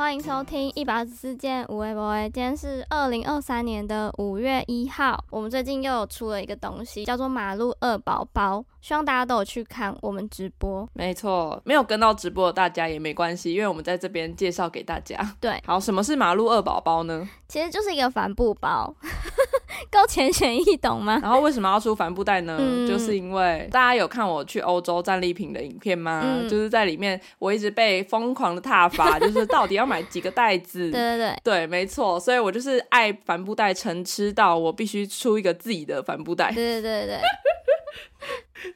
欢迎收听一百二十四件无微博。今天是二零二三年的五月一号。我们最近又有出了一个东西，叫做《马路二宝宝》，希望大家都有去看我们直播。没错，没有跟到直播的大家也没关系，因为我们在这边介绍给大家。对，好，什么是马路二宝宝呢？其实就是一个帆布包，够浅显易懂吗？然后为什么要出帆布袋呢？嗯、就是因为大家有看我去欧洲战利品的影片吗？嗯、就是在里面我一直被疯狂的挞伐，就是到底要买几个袋子？对对对，对，没错，所以我就是爱帆布袋成痴到我必须出一个自己的帆布袋。对对对对。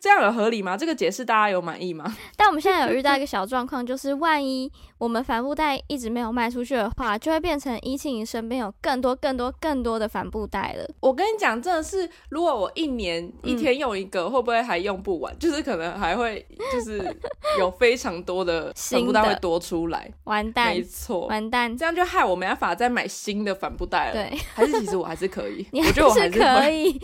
这样有合理吗？这个解释大家有满意吗？但我们现在有遇到一个小状况，就是万一我们帆布袋一直没有卖出去的话，就会变成一庆你身边有更多、更多、更多的帆布袋了。我跟你讲，真的是，如果我一年一天用一个，嗯、会不会还用不完？就是可能还会，就是 有非常多的帆布袋会多出来。完蛋，没错，完蛋，这样就害我没办法再买新的帆布袋了。对，还是其实我还是可以，你还是我觉得我还是可以。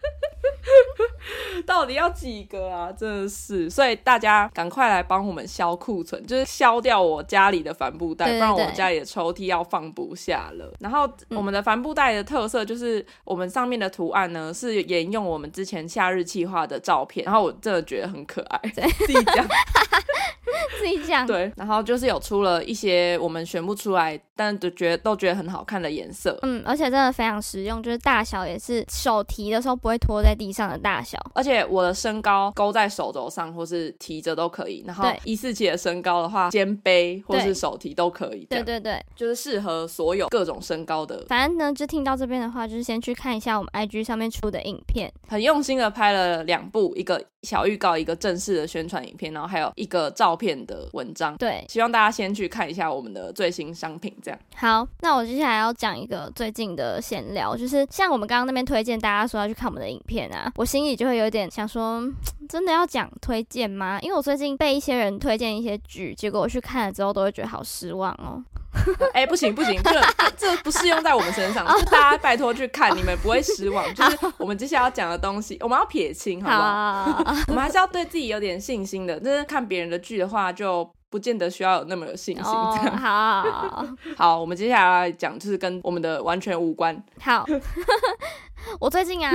到底要几个啊？真的是，所以大家赶快来帮我们消库存，就是消掉我家里的帆布袋，对对对，不然我家里的抽屉要放不下了。然后我们的帆布袋的特色就是，我们上面的图案呢是沿用我们之前夏日企划的照片，然后我真的觉得很可爱，对 自己讲，自己讲，对。然后就是有出了一些我们选不出来，但都觉得都觉得很好看的颜色，嗯，而且真的非常实用，就是大小也是手提的时候不会拖在地上的大小，而且我的身高勾在手肘上或是提着都可以。然后一四七的身高的话，肩背或是手提都可以。对对对，就是适合所有各种身高的。反正呢，就听到这边的话，就是先去看一下我们 IG 上面出的影片，很用心的拍了两部，一个小预告，一个正式的宣传影片，然后还有一个照片的文章。对，希望大家先去看一下我们的最新商品。这样好，那我接下来要讲一个最近的闲聊，就是像我们刚刚那边推荐大家说要去看我们的影片啊，我心里就会有点想说，真的要讲推荐吗？因为我最近被一些人推荐一些剧，结果我去看了之后，都会觉得好失望哦。哎、欸，不行不行，这这不适用在我们身上，就大家拜托去看，你们不会失望。就是我们接下来要讲的东西，我们要撇清，好不好？好 我们还是要对自己有点信心的。就是看别人的剧的话，就不见得需要有那么有信心。这样。哦、好好好，好，我们接下来讲，就是跟我们的完全无关。好。我最近啊，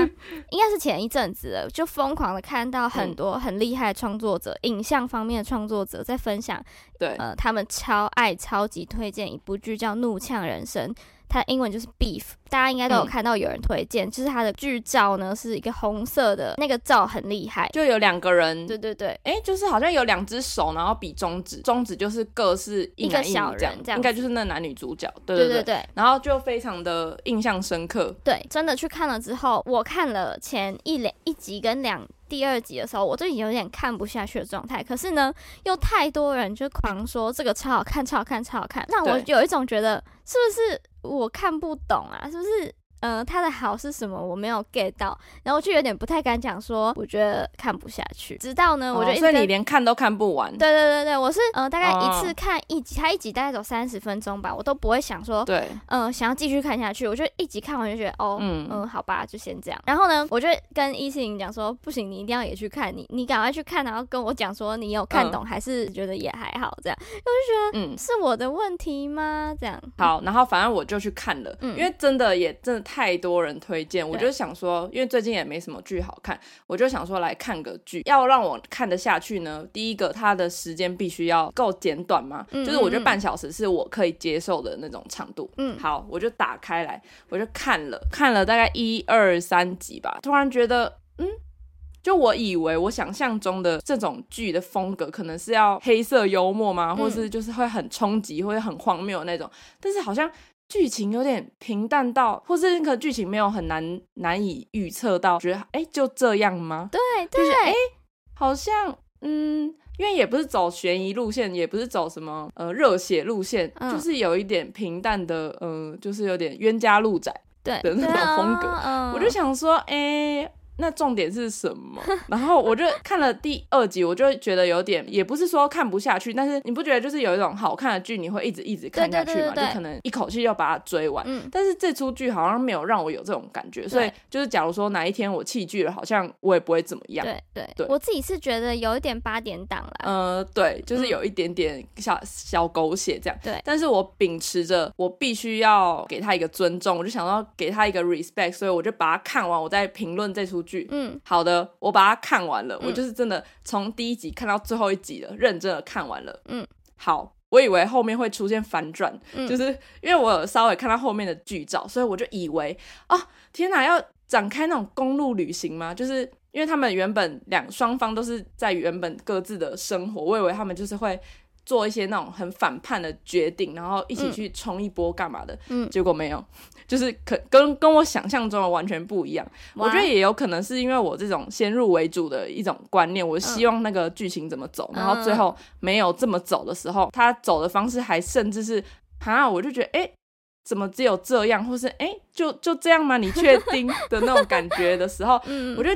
应该是前一阵子了，就疯狂的看到很多很厉害的创作者，嗯、影像方面的创作者在分享，对，呃，他们超爱、超级推荐一部剧叫《怒呛人生》。它英文就是 Beef，大家应该都有看到有人推荐，嗯、就是它的剧照呢是一个红色的，那个照很厉害，就有两个人，对对对，哎、欸，就是好像有两只手，然后比中指，中指就是各是一个小人这样，应该就是那男女主角，对对对，对对对，然后就非常的印象深刻，对，真的去看了之后，我看了前一两一集跟两第二集的时候，我就已经有点看不下去的状态，可是呢，又太多人就狂说这个超好看，超好看，超好看，让我有一种觉得是不是？我看不懂啊，是不是？嗯、呃，他的好是什么？我没有 get 到，然后我就有点不太敢讲，说我觉得看不下去。直到呢，哦、我就所以你连看都看不完。对对对对，我是呃大概一次看一集，他、哦、一集大概走三十分钟吧，我都不会想说对，嗯、呃，想要继续看下去。我就一集看完就觉得哦，嗯嗯，好吧，就先这样。然后呢，我就跟一四零讲说，不行，你一定要也去看，你你赶快去看，然后跟我讲说你有看懂、嗯、还是觉得也还好这样。我就觉得嗯，是我的问题吗？这样好，然后反正我就去看了，嗯、因为真的也真的太多人推。荐，我就想说，因为最近也没什么剧好看，我就想说来看个剧。要让我看得下去呢，第一个它的时间必须要够简短嘛，嗯嗯嗯，就是我觉得半小时是我可以接受的那种长度。嗯，好，我就打开来，我就看了看了大概一二三集吧，突然觉得，嗯，就我以为我想象中的这种剧的风格可能是要黑色幽默吗，或是就是会很冲击，或者很荒谬的那种，但是好像。剧情有点平淡到，或是那个剧情没有很难难以预测到，觉得哎、欸、就这样吗？对对，就是哎、欸、好像嗯，因为也不是走悬疑路线，也不是走什么呃热血路线，嗯、就是有一点平淡的，嗯、呃，就是有点冤家路窄对的那种风格。我就想说，哎、欸，那重点是什么？然后我就看了第二集，我就觉得有点，也不是说看不下去，但是你不觉得就是有一种好看的剧，你会一直一直看下去嘛？就可能一口气就把它追完。嗯。但是这出剧好像没有让我有这种感觉，所以就是假如说哪一天我弃剧了，好像我也不会怎么样。对对对，我自己是觉得有一点八点档了。呃，对，就是有一点点小小狗血这样。对。但是我秉持着我必须要给他一个尊重，我就想要给他一个 respect，所以我就把它看完，我再评论这出剧。嗯。好的，我把它看完了，我就是真的从第一集看到最后一集了，认真的看完了。嗯。好。我以为后面会出现反转，嗯、就是因为我有稍微看到后面的剧照，所以我就以为啊，天哪，要展开那种公路旅行吗？就是因为他们原本两双方都是在原本各自的生活，我以为他们就是会做一些那种很反叛的决定，然后一起去冲一波干嘛的，嗯，结果没有。就是可跟跟我想象中的完全不一样，我觉得也有可能是因为我这种先入为主的一种观念，我希望那个剧情怎么走，然后最后没有这么走的时候，他走的方式还甚至是啊，我就觉得哎、欸，怎么只有这样，或是哎、欸，就就这样吗？你确定 的那种感觉的时候，我就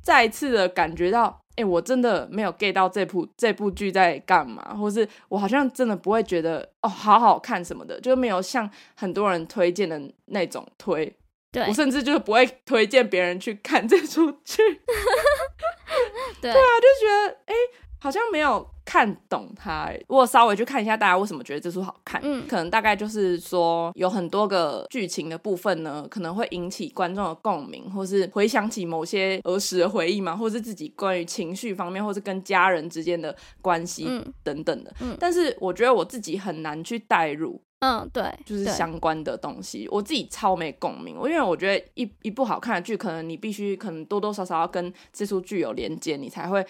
再一次的感觉到。哎、欸，我真的没有 get 到这部这部剧在干嘛，或是我好像真的不会觉得哦，好好看什么的，就没有像很多人推荐的那种推。对，我甚至就是不会推荐别人去看这出剧。对，对啊，就觉得哎。欸好像没有看懂它，欸，我稍微去看一下大家为什么觉得这出好看。嗯，可能大概就是说有很多个剧情的部分呢，可能会引起观众的共鸣，或是回想起某些儿时的回忆嘛，或是自己关于情绪方面，或是跟家人之间的关系等等的。嗯，但是我觉得我自己很难去代入。嗯，对，就是相关的东西，我自己超没共鸣。因为我觉得一一部好看的剧，可能你必须可能多多少少要跟这出剧有连接，你才会。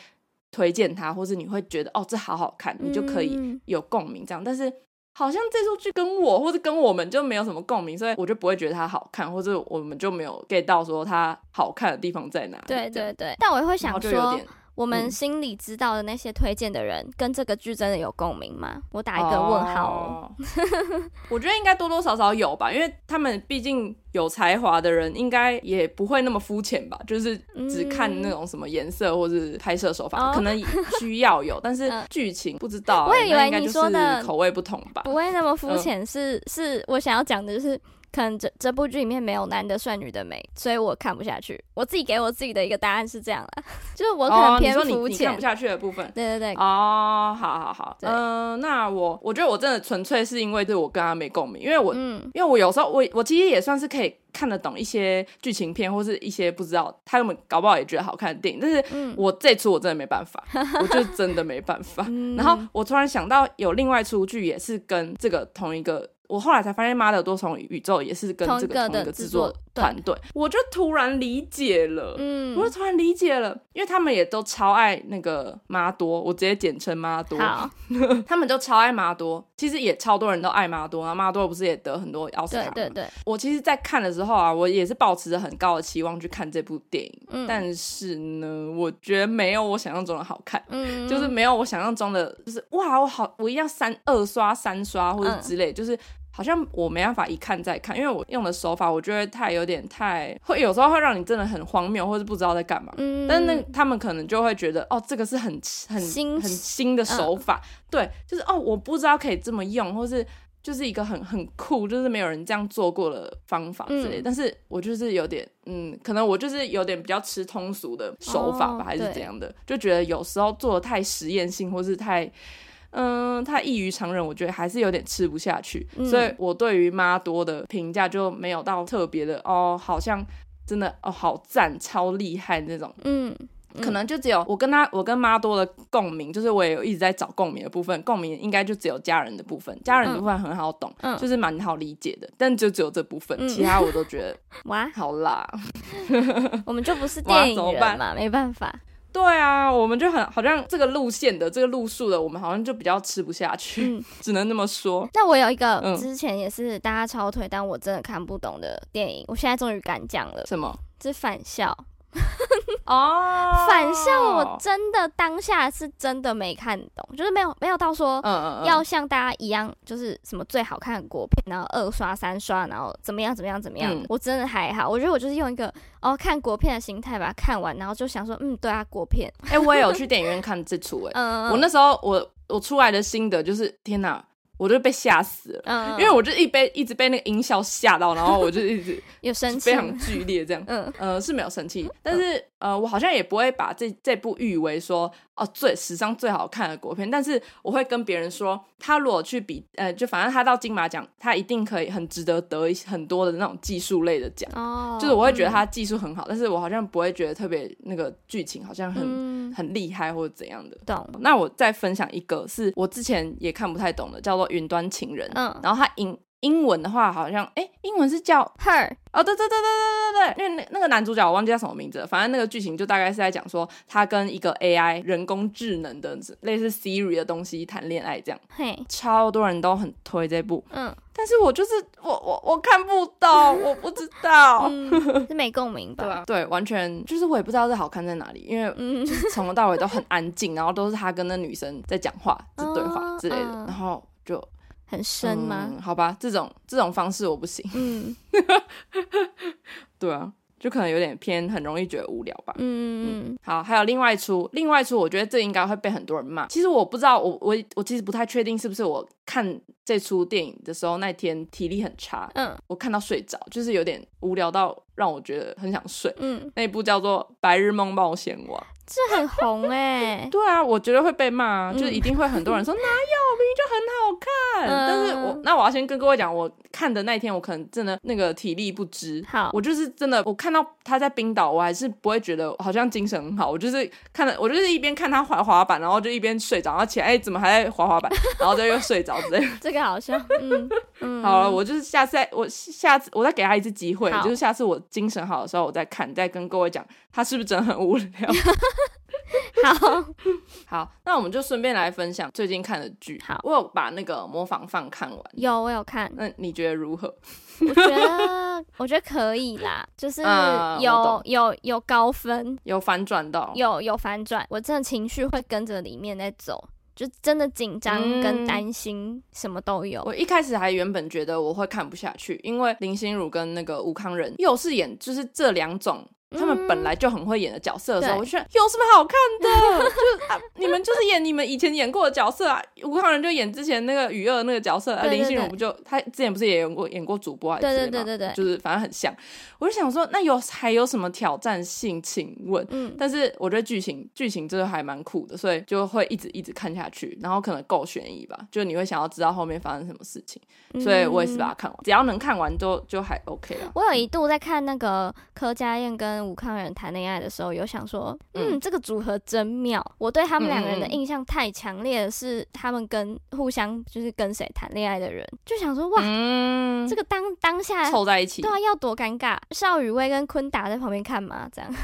推荐它，或是你会觉得哦，这好好看，你就可以有共鸣这样。嗯、但是好像这出剧跟我，或者跟我们就没有什么共鸣，所以我就不会觉得它好看，或者我们就没有 get 到说它好看的地方在哪里。对对对，但我也会想说。我们心里知道的那些推荐的人，嗯、跟这个剧真的有共鸣吗？我打一个问号哦。我觉得应该多多少少有吧，因为他们毕竟有才华的人，应该也不会那么肤浅吧，就是只看那种什么颜色或是拍摄手法，嗯、可能需要有，但是 剧情不知道、欸。我也以为你说的口味不同吧，不会那么肤浅。是是，我想要讲的就是。可能这这部剧里面没有男的帅女的美，所以我看不下去。我自己给我自己的一个答案是这样啦，就是我可能偏肤浅。看不下去的部分。对对对。哦，好好好。嗯、呃，那我我觉得我真的纯粹是因为对我跟他没共鸣，因为我、嗯、因为我有时候我我其实也算是可以看得懂一些剧情片或是一些不知道他们搞不好也觉得好看的电影，但是我这出我真的没办法，嗯、我就真的没办法。然后我突然想到有另外一出剧也是跟这个同一个。我后来才发现，《妈的多重宇宙》也是跟这个同一个制作团队，我就突然理解了，嗯，我就突然理解了，因为他们也都超爱那个妈多，我直接简称妈多，好 他们都超爱妈多，其实也超多人都爱妈多，然后妈多不是也得很多奥斯卡吗？对对对，我其实，在看的时候啊，我也是抱持着很高的期望去看这部电影，嗯，但是呢，我觉得没有我想象中的好看，嗯，就是没有我想象中的，就是哇，我好，我一定要三二刷三刷或者之类，嗯、就是。好像我没办法一看再看，因为我用的手法，我觉得太有点太会，有时候会让你真的很荒谬，或是不知道在干嘛。嗯，但是那他们可能就会觉得，哦，这个是很很新很新的手法，嗯、对，就是哦，我不知道可以这么用，或是就是一个很很酷，就是没有人这样做过的方法之类。嗯、但是我就是有点，嗯，可能我就是有点比较吃通俗的手法吧，哦、还是怎样的，就觉得有时候做的太实验性，或是太。嗯，他异于常人，我觉得还是有点吃不下去，嗯、所以我对于妈多的评价就没有到特别的哦，好像真的哦好赞，超厉害那种。嗯，可能就只有我跟他，我跟妈多的共鸣，就是我也有一直在找共鸣的部分，共鸣应该就只有家人的部分，家人的部分很好懂，嗯、就是蛮好理解的，但就只有这部分，嗯、其他我都觉得哇好辣，我们就不是电影人嘛，没办法。对啊，我们就很好像这个路线的这个路数的，我们好像就比较吃不下去，嗯、只能那么说。那我有一个之前也是大家超推，嗯、但我真的看不懂的电影，我现在终于敢讲了。什么？是返校。哦，反校我真的当下是真的没看懂，就是没有没有到说要像大家一样，就是什么最好看的国片，然后二刷三刷，然后怎么样怎么样怎么样。嗯、我真的还好，我觉得我就是用一个哦看国片的心态把它看完，然后就想说，嗯，对啊，国片。哎、欸，我也有去电影院看这出，哎，嗯，我那时候我我出来的心得就是，天哪！我就被吓死了，嗯，因为我就一被一直被那个音效吓到，然后我就一直 有生气，非常剧烈这样，嗯，呃，是没有生气，但是呃，我好像也不会把这这部誉为说哦最史上最好看的国片，但是我会跟别人说，他如果去比，呃，就反正他到金马奖，他一定可以很值得得很多的那种技术类的奖，哦，就是我会觉得他技术很好，但是我好像不会觉得特别那个剧情好像很、嗯、很厉害或者怎样的。懂。那我再分享一个是我之前也看不太懂的，叫做。云端情人，嗯，然后他英英文的话好像，哎，英文是叫 Her，哦，对对对对对对对，因为那那个男主角我忘记叫什么名字了，反正那个剧情就大概是在讲说他跟一个 AI 人工智能的类似 Siri 的东西谈恋爱这样，嘿，超多人都很推这部，嗯，但是我就是我我我看不懂，我不知道，嗯、是没共鸣吧？对完全就是我也不知道这好看在哪里，因为就是从头到尾都很安静，然后都是他跟那女生在讲话、在 对话之类的，嗯、然后。就很深吗？嗯，好吧，这种这种方式我不行。嗯，对啊，就可能有点偏，很容易觉得无聊吧。嗯嗯。好，还有另外一出，另外一出，我觉得这应该会被很多人骂。其实我不知道，我我我其实不太确定是不是我看这出电影的时候那天体力很差。嗯。我看到睡着，就是有点无聊到让我觉得很想睡。嗯。那一部叫做《白日梦冒险王》。这很红哎、欸，对啊，我觉得会被骂、就是一定会很多人说哪有，明明就很好看。嗯、但是我那我要先跟各位讲，我看的那一天我可能真的那个体力不支，好，我就是真的，我看到他在冰岛，我还是不会觉得好像精神很好，我就是看了，我就是一边看他滑滑板，然后就一边睡着，然后起来哎怎么还在滑滑板，然后就又睡着 这个好笑，嗯嗯，好了，我就是下次再我下次我再给他一次机会，就是下次我精神好的时候我再看，再跟各位讲他是不是真的很无聊。好好，那我们就顺便来分享最近看的剧。好，我有把那个《模仿犯》看完，有我有看。那你觉得如何？我觉得我觉得可以啦，就是有、嗯、有有，有高分，有反转到，有有反转。我真的情绪会跟着里面在走，就真的紧张跟担心，什么都有、嗯。我一开始还原本觉得我会看不下去，因为林心如跟那个吴康仁又是演就是这两种。他们本来就很会演的角色的时候，嗯、我就觉得有什么好看的？就是啊，你们就是演你们以前演过的角色啊。吴康仁就演之前那个雨儿那个角色，啊，林心如不就他之前不是也演过演过主播还是什么？对对对对对，就是反正很像。我就想说，那有还有什么挑战性？请问，嗯，但是我觉得剧情剧情真的还蛮酷的，所以就会一直一直看下去，然后可能够悬疑吧，就你会想要知道后面发生什么事情，所以我也是把它看完，嗯、只要能看完就就还 OK 了。我有一度在看那个柯佳燕跟吴康人谈恋爱的时候，有想说，嗯，嗯这个组合真妙。我对他们两个人的印象太强烈的是，他们跟互相就是跟谁谈恋爱的人，就想说，哇，嗯、这个当当下凑在一起，对啊，要多尴尬。邵雨薇跟昆达在旁边看嘛，这样，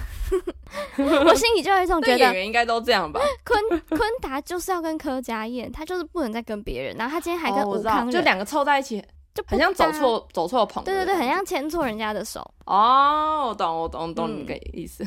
我心里就有一种觉得演员应该都这样吧。昆昆达就是要跟柯佳燕，他就是不能再跟别人，然后他今天还跟吴康仁，就两个凑在一起。就很像走错走错棚，对对对，很像牵错人家的手。哦，我懂我懂懂你的意思。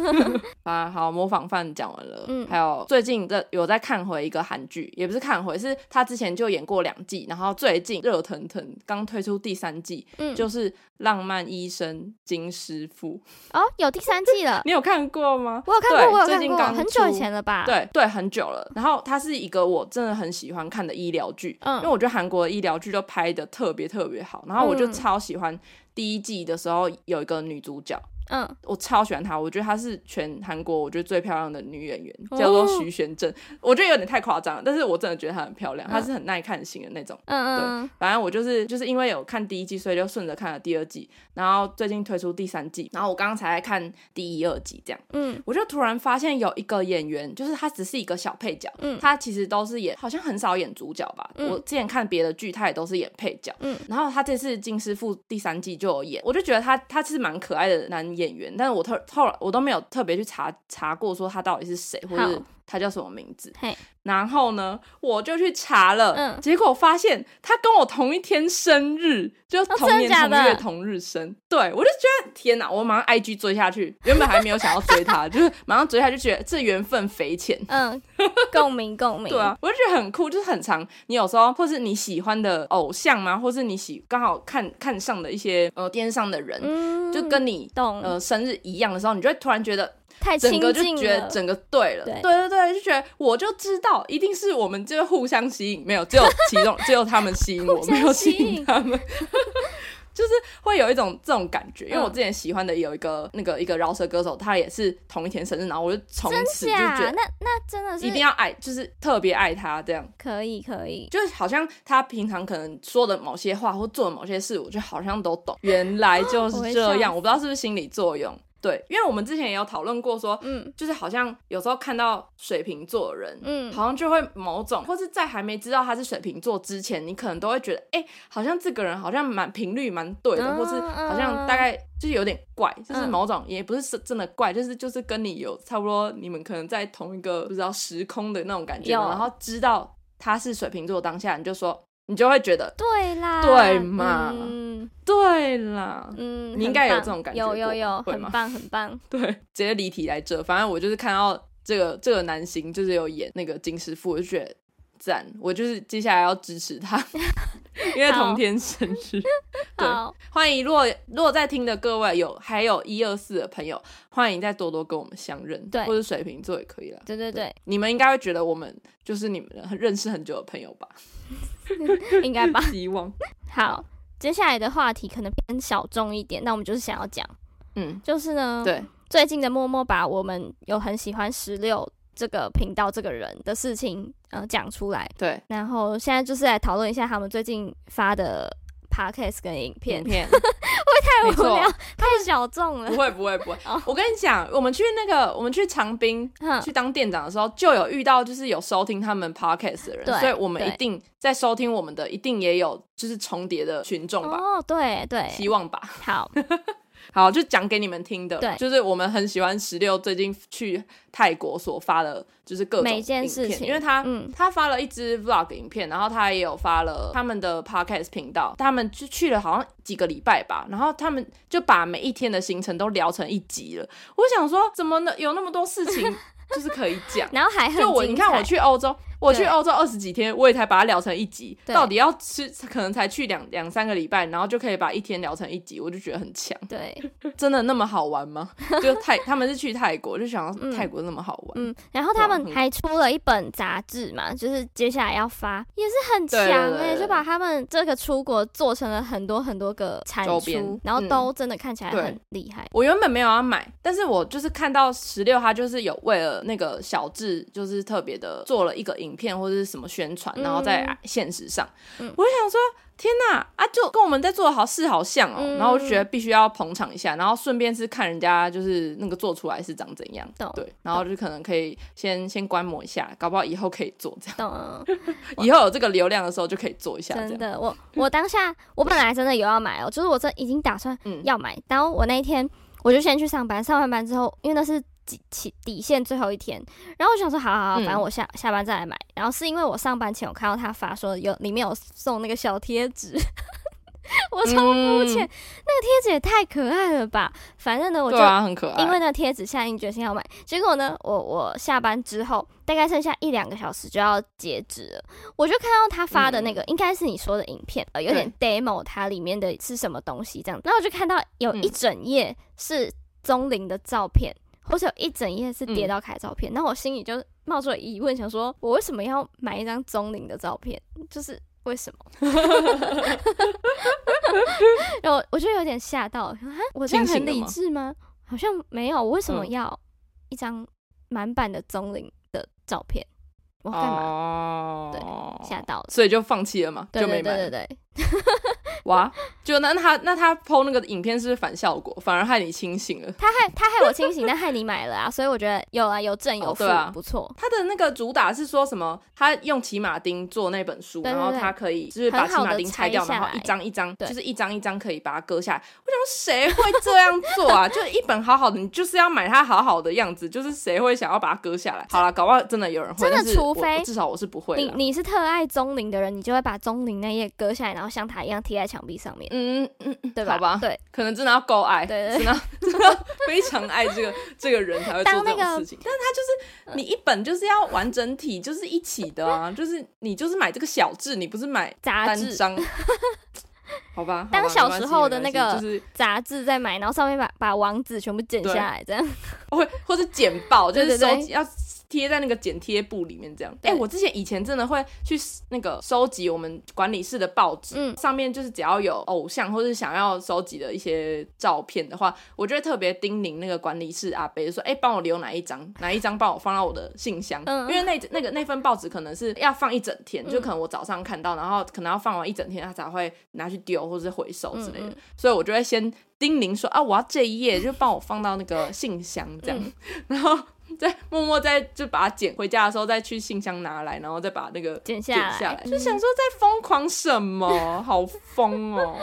啊，好，模仿犯讲完了。嗯，还有最近在有在看回一个韩剧，也不是看回，是他之前就演过两季，然后最近热腾腾刚推出第三季，嗯，就是《浪漫医生金师傅》。哦，有第三季了，你有看过吗？我有看过，我有看过，很久以前了吧？对对，很久了。然后它是一个我真的很喜欢看的医疗剧，嗯，因为我觉得韩国的医疗剧都拍的特别特别好，然后我就超喜欢第一季的时候有一个女主角。嗯，我超喜欢她，我觉得她是全韩国我觉得最漂亮的女演员，叫做徐玄振。我觉得有点太夸张了，但是我真的觉得她很漂亮，她是很耐看型的那种。嗯嗯，对，反正我就是就是因为有看第一季，所以就顺着看了第二季，然后最近推出第三季，然后我刚刚才在看第一、二季这样。嗯，我就突然发现有一个演员，就是他只是一个小配角，嗯，他其实都是演，好像很少演主角吧。我之前看别的剧，他也都是演配角。嗯，然后他这次金师傅第三季就有演，我就觉得他他其实蛮可爱的男名演员，但是我特后来我都没有特别去查查过，说他到底是谁，或者他叫什么名字。然后呢，我就去查了，嗯、结果发现他跟我同一天生日，就同年同月同日生。哦、对，我就觉得天哪，我马上 IG 追下去，原本还没有想要追他，就是马上追下去，觉得这缘分匪浅。嗯，共鸣共鸣。对啊，我就觉得很酷，就是很长。你有时候或是你喜欢的偶像吗？或是你喜刚好看看上的一些呃电视上的人，嗯、就跟你懂呃生日一样的时候，你就会突然觉得。太整个就觉得整个对了，对对对，就觉得我就知道一定是我们就互相吸引，没有只有 其中只有他们吸引我，没有吸引他们，就是会有一种这种感觉。因为我之前喜欢的有一个那个一个饶舌歌手，他也是同一天生日，然后我就从此就觉得那那真的是一定要爱，就是特别爱他这样。可以可以，就好像他平常可能说的某些话或做的某些事，我就好像都懂。原来就是这样，我不知道是不是心理作用。对，因为我们之前也有讨论过，说，嗯，就是好像有时候看到水瓶座的人，嗯，好像就会某种，或是在还没知道他是水瓶座之前，你可能都会觉得，哎，好像这个人好像蛮频率蛮对的，或是好像大概就是有点怪，就是某种也不是真的怪，就是就是跟你有差不多，你们可能在同一个不知道时空的那种感觉，然后知道他是水瓶座当下，你就说。你就会觉得对啦，对嘛，嗯、对啦，嗯，你应该有这种感觉，有有有，很棒很 棒，对，直接离题来这，反正我就是看到这个这个男星就是有演那个金师傅，我就觉得。赞，我就是接下来要支持他，因为同天生日。对，欢迎，如果如果在听的各位有还有一二四的朋友，欢迎再多多跟我们相认，对，或者水瓶座也可以了。对对对，对你们应该会觉得我们就是你们认识很久的朋友吧？应该吧？希望。好，接下来的话题可能偏小众一点，那我们就是想要讲，嗯，就是呢，对，最近的默默把我们有很喜欢十六。这个频道这个人的事情，呃，讲出来。对，然后现在就是来讨论一下他们最近发的 podcast 跟影片。影片 会太无聊，太小众了。不会，不会，不会。Oh. 我跟你讲，我们去那个，我们去长滨去当店长的时候，就有遇到，就是有收听他们 podcast 的人，所以我们一定在收听我们的，一定也有就是重叠的群众吧？哦，对对，希望吧。好。好，就讲给你们听的，对，就是我们很喜欢十六最近去泰国所发的，就是各种每件事情，因为他，嗯，他发了一支 vlog 影片，然后他也有发了他们的 podcast 频道，他们就去了好像几个礼拜吧，然后他们就把每一天的行程都聊成一集了。我想说，怎么能有那么多事情，就是可以讲，然后还很就我，你看我去欧洲。我去欧洲二十几天，我也才把它聊成一集。到底要吃，可能才去两两三个礼拜，然后就可以把一天聊成一集，我就觉得很强。对，真的那么好玩吗？就泰，他们是去泰国，就想要泰国那么好玩。嗯，嗯，然后他们还出了一本杂志嘛，就是接下来要发，也是很强哎、就把他们这个出国做成了很多很多个产出，然后都真的看起来很厉害。我原本没有要买，但是我就是看到十六，他就是有为了那个小智，就是特别的做了一个影。片或者是什么宣传，然后在现实上，嗯、我就想说，天哪啊，就跟我们在做的好事好像哦，嗯、然后我觉得必须要捧场一下，然后顺便是看人家就是那个做出来是长怎样，对，然后就可能可以先先观摩一下，搞不好以后可以做这样，懂 以后有这个流量的时候就可以做一下。真的，我我当下我本来真的有要买哦，就是我这已经打算要买，嗯、然后我那一天我就先去上班，上完班之后，因为那是。底底线最后一天，然后我想说，好好好，反正我下、嗯、下班再来买。然后是因为我上班前我看到他发说有里面有送那个小贴纸，我超肤浅，嗯、那个贴纸也太可爱了吧！反正呢，我就、啊、很可爱，因为那贴纸下定决心要买。结果呢，我我下班之后大概剩下一两个小时就要截止了，我就看到他发的那个，嗯、应该是你说的影片，呃，有点 demo 它里面的是什么东西这样。然后我就看到有一整页是钟灵的照片。或者有一整页是叠到凯照片，那、嗯、我心里就冒出了疑问，想说我为什么要买一张钟灵的照片？就是为什么？然后我就有点吓到，我这样很理智吗？好像没有，我为什么要一张满版的钟灵的照片？我干嘛？哦、对，吓到了，所以就放弃了嘛？对对对对对，哇，就那他那他 PO 那个影片是不是反效果，反而害你清醒了？他害他害我清醒，但害你买了啊！所以我觉得有啊，有正有负，哦啊、不错。他的那个主打是说什么？他用骑马丁做那本书，然后他可以就是把骑马丁拆掉，然后一张一张，就是一张一张可以把它割下来。我想说谁会这样做啊？就一本好好的，你就是要买它好好的样子，就是谁会想要把它割下来？好了，搞不好真的有人会，真的，除非至少我是不会。你你是特爱钟灵的人，你就会把钟灵那页割下来，然后像他一样贴在墙壁上面。嗯嗯嗯。对吧？好吧，对，可能真的要够爱，对对，真的真的非常爱这个这个人才会做这种事情。但是他就是你一本就是要完整体，就是一起的啊，就是你就是买这个小志，你不是买单张，好吧？当小时候的那个就是杂志在买，然后上面把把网址全部剪下来，这样，或或者剪报，就是收集要。贴在那个剪贴簿里面，这样。哎、欸，我之前以前真的会去那个收集我们管理室的报纸，嗯，上面就是只要有偶像或是想要收集的一些照片的话，我就会特别叮咛那个管理室阿伯说，哎、欸，帮我留哪一张，哪一张帮我放到我的信箱，嗯，因为那那个那份报纸可能是要放一整天，就可能我早上看到，然后可能要放完一整天，他才会拿去丢或者是回收之类的，嗯嗯，所以我就会先叮咛说，啊，我要这一页，就帮我放到那个信箱这样，嗯、然后。再默默在就把它捡回家的时候，再去信箱拿来，然后再把那个剪下来，下来。就想说在疯狂什么，好疯哦，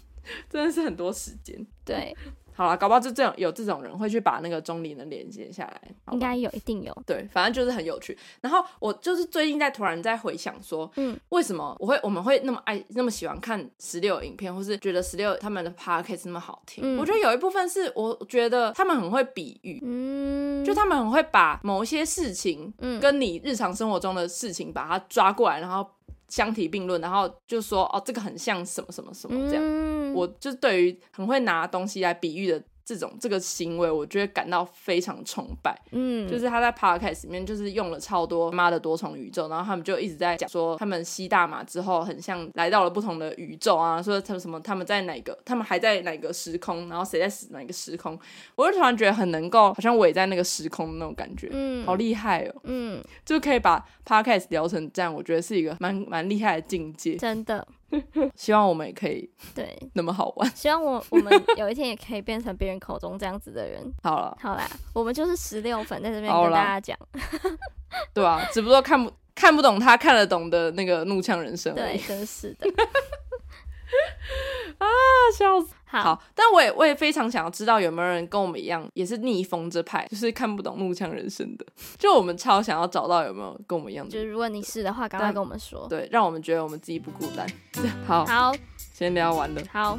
真的是很多时间，对。好了，搞不好就这种有这种人会去把那个中灵能连接下来，应该有，一定有。对，反正就是很有趣。然后我就是最近在突然在回想说，嗯，为什么我会我们会那么爱那么喜欢看十六影片，或是觉得十六他们的 podcast 那么好听？嗯，我觉得有一部分是我觉得他们很会比喻，嗯，就他们很会把某一些事情，嗯，跟你日常生活中的事情把它抓过来，然后。相提并论，然后就说哦，这个很像什么什么什么这样。嗯、我就是对于很会拿东西来比喻的。这种这个行为，我觉得感到非常崇拜。嗯，就是他在 podcast 里面，就是用了超多妈的多重宇宙，然后他们就一直在讲说，他们吸大麻之后，很像来到了不同的宇宙啊，说他们什么，他们在哪个，他们还在哪个时空，然后谁在死哪个时空，我就突然觉得很能够，好像我也在那个时空的那种感觉，嗯，好厉害哦，嗯，就可以把 podcast 聊成这样，我觉得是一个蛮蛮厉害的境界，真的。希望我们也可以对 那么好玩。希望我我们有一天也可以变成别人口中这样子的人。好了，好啦，我们就是十六粉在这边跟大家讲。对啊，只不过看不看不懂他看得懂的那个怒呛人生。对，真是的。啊，笑死！好，好，但我也我也非常想要知道有没有人跟我们一样，也是逆风这派，就是看不懂怒呛人生的。就我们超想要找到有没有跟我们一样的。就是如果你是的话，赶快跟我们说。对，让我们觉得我们自己不孤单。好，好，先聊完了。好。